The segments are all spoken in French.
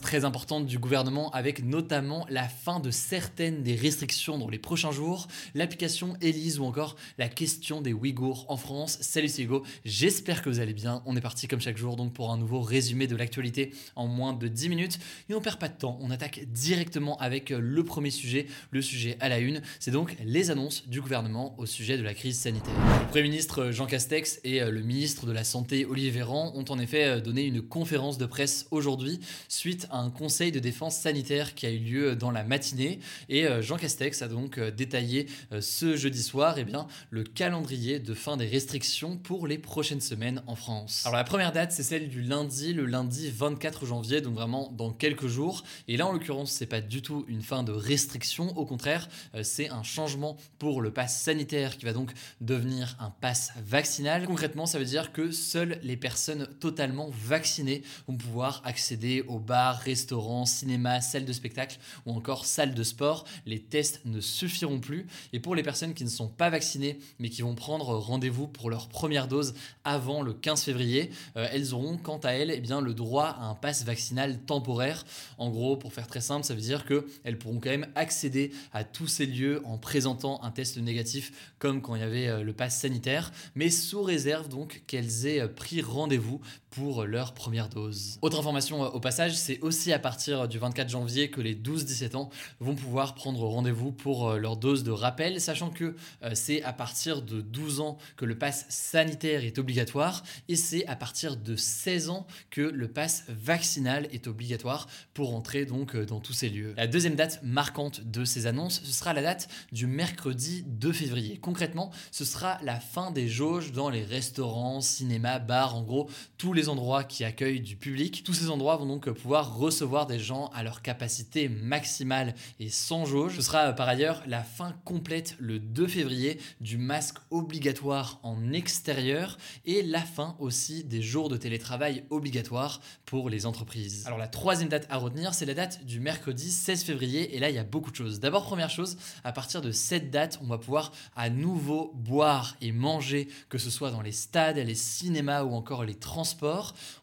Très importantes du gouvernement avec notamment la fin de certaines des restrictions dans les prochains jours, l'application Elise ou encore la question des Ouïghours en France. Salut c'est Hugo, j'espère que vous allez bien. On est parti comme chaque jour donc pour un nouveau résumé de l'actualité en moins de 10 minutes et on perd pas de temps, on attaque directement avec le premier sujet, le sujet à la une, c'est donc les annonces du gouvernement au sujet de la crise sanitaire. Le Premier ministre Jean Castex et le ministre de la Santé Olivier Véran ont en effet donné une conférence de presse aujourd'hui suite un conseil de défense sanitaire qui a eu lieu dans la matinée. Et euh, Jean Castex a donc euh, détaillé euh, ce jeudi soir eh bien, le calendrier de fin des restrictions pour les prochaines semaines en France. Alors la première date, c'est celle du lundi, le lundi 24 janvier, donc vraiment dans quelques jours. Et là, en l'occurrence, c'est pas du tout une fin de restriction, au contraire, c'est un changement pour le pass sanitaire qui va donc devenir un pass vaccinal. Concrètement, ça veut dire que seules les personnes totalement vaccinées vont pouvoir accéder aux bars, restaurants, cinéma, salles de spectacle ou encore salles de sport. Les tests ne suffiront plus. Et pour les personnes qui ne sont pas vaccinées mais qui vont prendre rendez-vous pour leur première dose avant le 15 février, euh, elles auront quant à elles eh bien, le droit à un pass vaccinal temporaire. En gros, pour faire très simple, ça veut dire qu'elles pourront quand même accéder à tous ces lieux en présentant un test négatif comme quand il y avait euh, le pass sanitaire, mais sous réserve donc qu'elles aient euh, pris rendez-vous pour leur première dose. Autre information au passage, c'est aussi à partir du 24 janvier que les 12-17 ans vont pouvoir prendre rendez-vous pour euh, leur dose de rappel, sachant que euh, c'est à partir de 12 ans que le pass sanitaire est obligatoire et c'est à partir de 16 ans que le pass vaccinal est obligatoire pour entrer donc euh, dans tous ces lieux. La deuxième date marquante de ces annonces, ce sera la date du mercredi 2 février. Concrètement, ce sera la fin des jauges dans les restaurants, cinémas, bars, en gros, tous les endroits qui accueillent du public. Tous ces endroits vont donc pouvoir recevoir des gens à leur capacité maximale et sans jauge. Ce sera euh, par ailleurs la fin complète le 2 février du masque obligatoire en extérieur et la fin aussi des jours de télétravail obligatoire pour les entreprises. Alors la troisième date à retenir, c'est la date du mercredi 16 février et là il y a beaucoup de choses. D'abord première chose, à partir de cette date, on va pouvoir à nouveau boire et manger, que ce soit dans les stades, les cinémas ou encore les transports.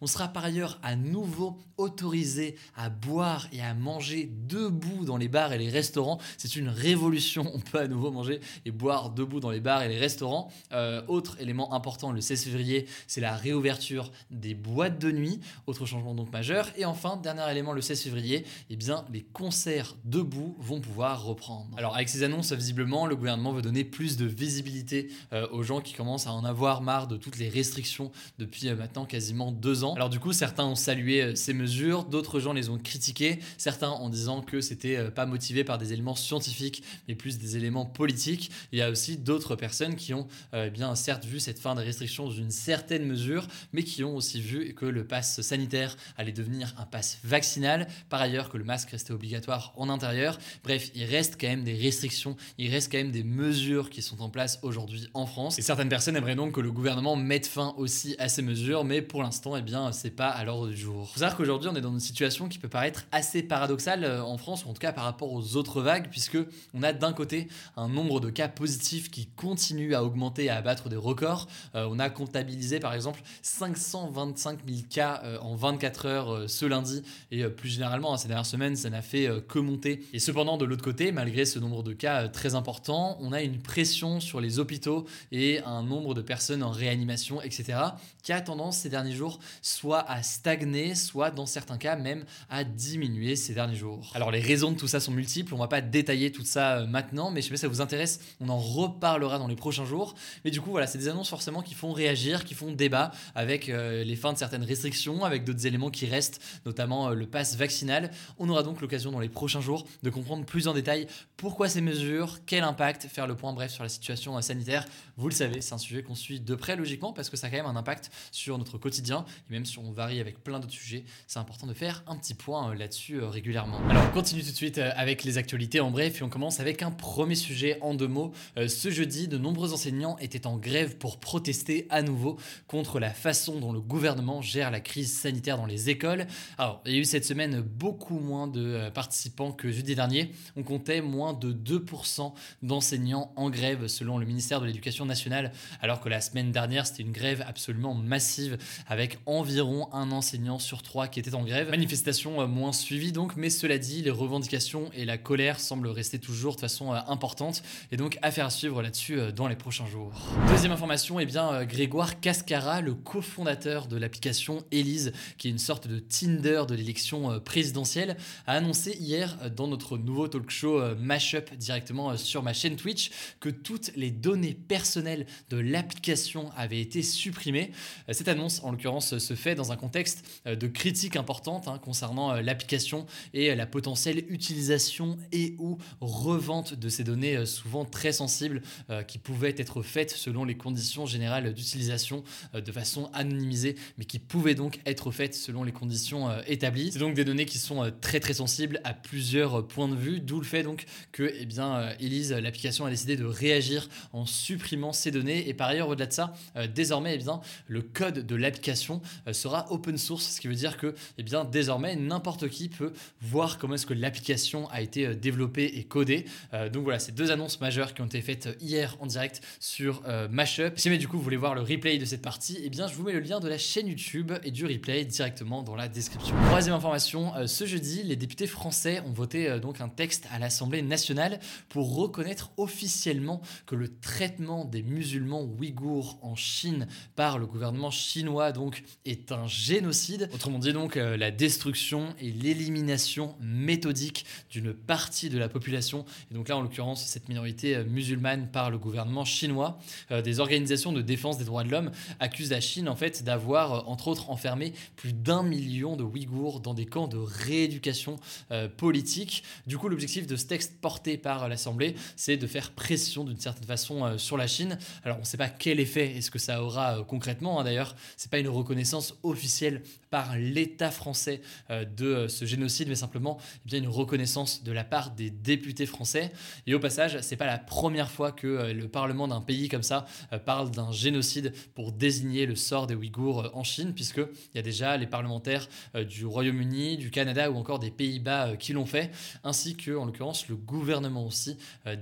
On sera par ailleurs à nouveau autorisé à boire et à manger debout dans les bars et les restaurants. C'est une révolution. On peut à nouveau manger et boire debout dans les bars et les restaurants. Euh, autre élément important, le 16 février, c'est la réouverture des boîtes de nuit. Autre changement donc majeur. Et enfin, dernier élément, le 16 février, eh bien, les concerts debout vont pouvoir reprendre. Alors avec ces annonces, visiblement, le gouvernement veut donner plus de visibilité euh, aux gens qui commencent à en avoir marre de toutes les restrictions depuis euh, maintenant quasiment deux ans. Alors du coup, certains ont salué ces mesures d'autres gens les ont critiqués, certains en disant que c'était euh, pas motivé par des éléments scientifiques, mais plus des éléments politiques. Il y a aussi d'autres personnes qui ont euh, eh bien certes vu cette fin des restrictions dans une certaine mesure, mais qui ont aussi vu que le pass sanitaire allait devenir un pass vaccinal, par ailleurs que le masque restait obligatoire en intérieur. Bref, il reste quand même des restrictions, il reste quand même des mesures qui sont en place aujourd'hui en France. Et certaines personnes aimeraient donc que le gouvernement mette fin aussi à ces mesures, mais pour l'instant, eh bien, c'est pas à l'ordre du jour. Faut savoir qu'aujourd'hui, on est dans une situation qui peut paraître assez paradoxale euh, en France, ou en tout cas par rapport aux autres vagues, puisque on a d'un côté un nombre de cas positifs qui continue à augmenter, à abattre des records. Euh, on a comptabilisé par exemple 525 000 cas euh, en 24 heures ce lundi, et plus généralement, hein, ces dernières semaines, ça n'a fait que monter. Et cependant, de l'autre côté, malgré ce nombre de cas très important, on a une pression sur les hôpitaux et un nombre de personnes en réanimation, etc., qui a tendance ces derniers jours soit à stagner, soit dans certains cas même à diminuer ces derniers jours. Alors les raisons de tout ça sont multiples, on va pas détailler tout ça maintenant, mais je sais pas si ça vous intéresse, on en reparlera dans les prochains jours. Mais du coup voilà, c'est des annonces forcément qui font réagir, qui font débat avec les fins de certaines restrictions, avec d'autres éléments qui restent, notamment le pass vaccinal. On aura donc l'occasion dans les prochains jours de comprendre plus en détail pourquoi ces mesures, quel impact, faire le point bref sur la situation euh, sanitaire. Vous le savez, c'est un sujet qu'on suit de près logiquement parce que ça a quand même un impact sur notre quotidien et même si on varie avec plein d'autres sujets, c'est important de faire un petit point euh, là-dessus euh, régulièrement. Alors on continue tout de suite avec les actualités en bref et on commence avec un premier sujet en deux mots. Ce jeudi, de nombreux enseignants étaient en grève pour protester à nouveau contre la façon dont le gouvernement gère la crise sanitaire dans les écoles. Alors il y a eu cette semaine beaucoup moins de participants que jeudi dernier. On comptait moins de 2% d'enseignants en grève selon le ministère de l'Éducation nationale, alors que la semaine dernière c'était une grève absolument massive avec environ un enseignant sur trois qui était en grève. Manifestation euh, moins suivie donc, mais cela dit, les revendications et la colère semblent rester toujours de façon euh, importante et donc affaire à suivre là-dessus euh, dans les prochains jours. Deuxième information, et eh bien Grégoire Cascara, le cofondateur de l'application Elise, qui est une sorte de Tinder de l'élection présidentielle, a annoncé hier dans notre nouveau talk show Mashup directement sur ma chaîne Twitch que toutes les données personnelles de l'application avaient été supprimées. Cette annonce, en se fait dans un contexte euh, de critique importante hein, concernant euh, l'application et la potentielle utilisation et ou revente de ces données souvent très sensibles qui pouvaient être faites selon les conditions générales d'utilisation de façon anonymisée, mais qui pouvaient donc être faites selon les conditions établies. C'est donc des données qui sont très très sensibles à plusieurs points de vue, d'où le fait donc que eh bien, Elise, l'application a décidé de réagir en supprimant ces données. Et par ailleurs, au-delà de ça, euh, désormais, eh bien, le code de l'application euh, sera open source, ce qui veut dire que eh bien, désormais, n'importe qui peut voir comment est-ce que l'application a été euh, développée et codée. donc voilà, c'est deux annonces majeures qui ont été faites hier en direct sur Mashup. Si jamais du coup vous voulez voir le replay de cette partie, eh bien, je vous mets le lien de la chaîne YouTube et du replay directement dans la description. Troisième information, ce jeudi, les députés français ont voté donc un texte à l'Assemblée nationale pour reconnaître officiellement que le traitement des musulmans ouïghours en Chine par le gouvernement chinois est un génocide. Autrement dit donc euh, la destruction et l'élimination méthodique d'une partie de la population. Et donc là en l'occurrence cette minorité euh, musulmane par le gouvernement chinois. Euh, des organisations de défense des droits de l'homme accusent la Chine en fait d'avoir entre autres enfermé plus d'un million de Ouïghours dans des camps de rééducation politique. Du coup l'objectif de ce texte porté par l'Assemblée c'est de faire pression d'une certaine façon sur la Chine. Alors on ne sait pas quel effet est-ce que ça aura concrètement. Hein, d'ailleurs, c'est pas une reconnaissance officielle par l'État français euh, de euh, ce génocide, mais simplement eh bien une reconnaissance de la part des députés français. Et au passage, c'est pas la première fois que le Parlement d'un pays comme ça parle d'un génocide pour désigner le sort des Ouïghours en Chine, puisque il y a déjà les parlementaires du Royaume-Uni, du Canada ou encore des Pays-Bas qui l'ont fait, ainsi que en l'occurrence le gouvernement aussi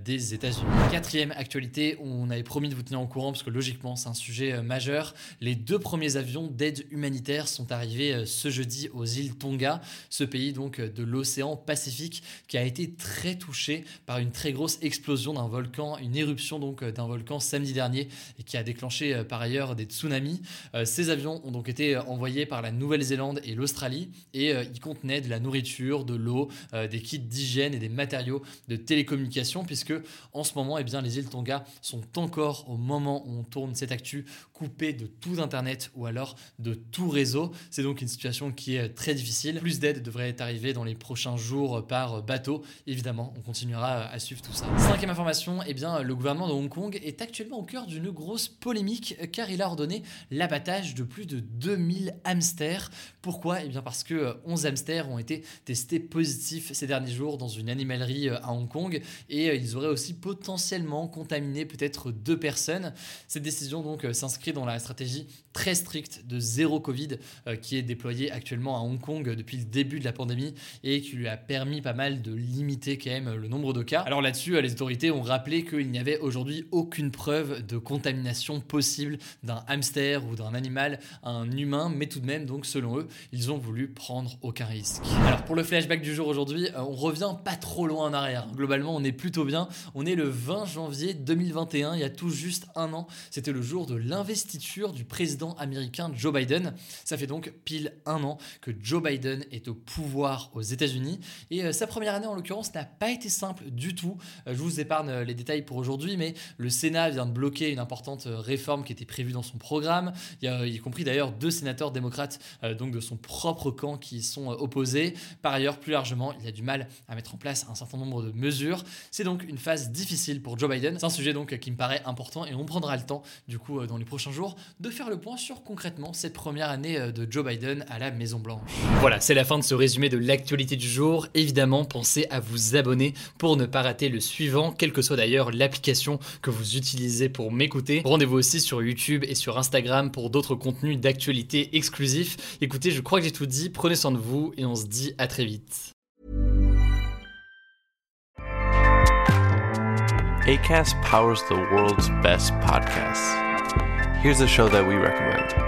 des États-Unis. Quatrième actualité, on avait promis de vous tenir au courant parce que logiquement c'est un sujet euh, majeur. Les deux premiers avions d'aide humanitaire sont arrivés euh, ce jeudi aux îles Tonga, ce pays donc euh, de l'océan Pacifique qui a été très touché par une très grosse explosion d'un volcan, une éruption donc d'un volcan samedi dernier et qui a déclenché par ailleurs des tsunamis. Ces avions ont donc été envoyés par la Nouvelle-Zélande et l'Australie et ils contenaient de la nourriture, de l'eau, des kits d'hygiène et des matériaux de télécommunication puisque en ce moment eh bien, les îles Tonga sont encore au moment où on tourne cette actu coupées de tout Internet ou alors de tout réseau. C'est donc une situation qui est très difficile. Plus d'aide devrait être arrivée dans les prochains jours par bateau. Évidemment, on continuera à suivre tout ça. Cinquième information, eh bien, le gouvernement de Hong Kong est actuellement au cœur d'une grosse polémique car il a ordonné l'abattage de plus de 2000 hamsters. Pourquoi? Eh bien parce que 11 hamsters ont été testés positifs ces derniers jours dans une animalerie à Hong Kong et ils auraient aussi potentiellement contaminé peut-être deux personnes. Cette décision donc euh, s'inscrit dans la stratégie très stricte de zéro Covid euh, qui est déployée actuellement à Hong Kong depuis le début de la pandémie et qui lui a permis pas mal de limiter quand même le nombre de cas. Alors là-dessus, euh, les autorités ont rappelé qu'il n'y avait aujourd'hui aucune preuve de contamination possible d'un hamster ou d'un animal un humain, mais tout de même, donc selon eux, ils ont voulu prendre aucun risque. Alors pour le flashback du jour aujourd'hui, euh, on revient pas trop loin en arrière. Globalement, on est plutôt bien. On est le 20 janvier 2021, il y a tout juste un an. C'était le jour de l'investiture du président américain Joe Biden. Ça fait donc pile un an que Joe Biden est au pouvoir aux États-Unis. Et euh, sa première année, en l'occurrence, n'a pas été simple du tout. Euh, je vous épargne les détails pour aujourd'hui, mais le Sénat vient de bloquer une importante réforme qui était prévue dans son programme. Il y a y compris d'ailleurs deux sénateurs démocrates, donc de son propre camp, qui sont opposés. Par ailleurs, plus largement, il a du mal à mettre en place un certain nombre de mesures. C'est donc une phase difficile pour Joe Biden. C'est un sujet donc qui me paraît important et on prendra le temps, du coup, dans les prochains jours, de faire le point sur concrètement cette première année euh, de Joe Biden à la Maison Blanche. Voilà, c'est la fin de ce résumé de l'actualité du jour. Évidemment, pensez à vous abonner pour ne pas rater le suivant, quelle que soit d'ailleurs l'application que vous utilisez pour m'écouter. Rendez-vous aussi sur YouTube et sur Instagram pour d'autres contenus d'actualité exclusifs. Écoutez, je crois que j'ai tout dit. Prenez soin de vous et on se dit à très vite. ACAST powers the world's best podcasts. Here's a show that we recommend.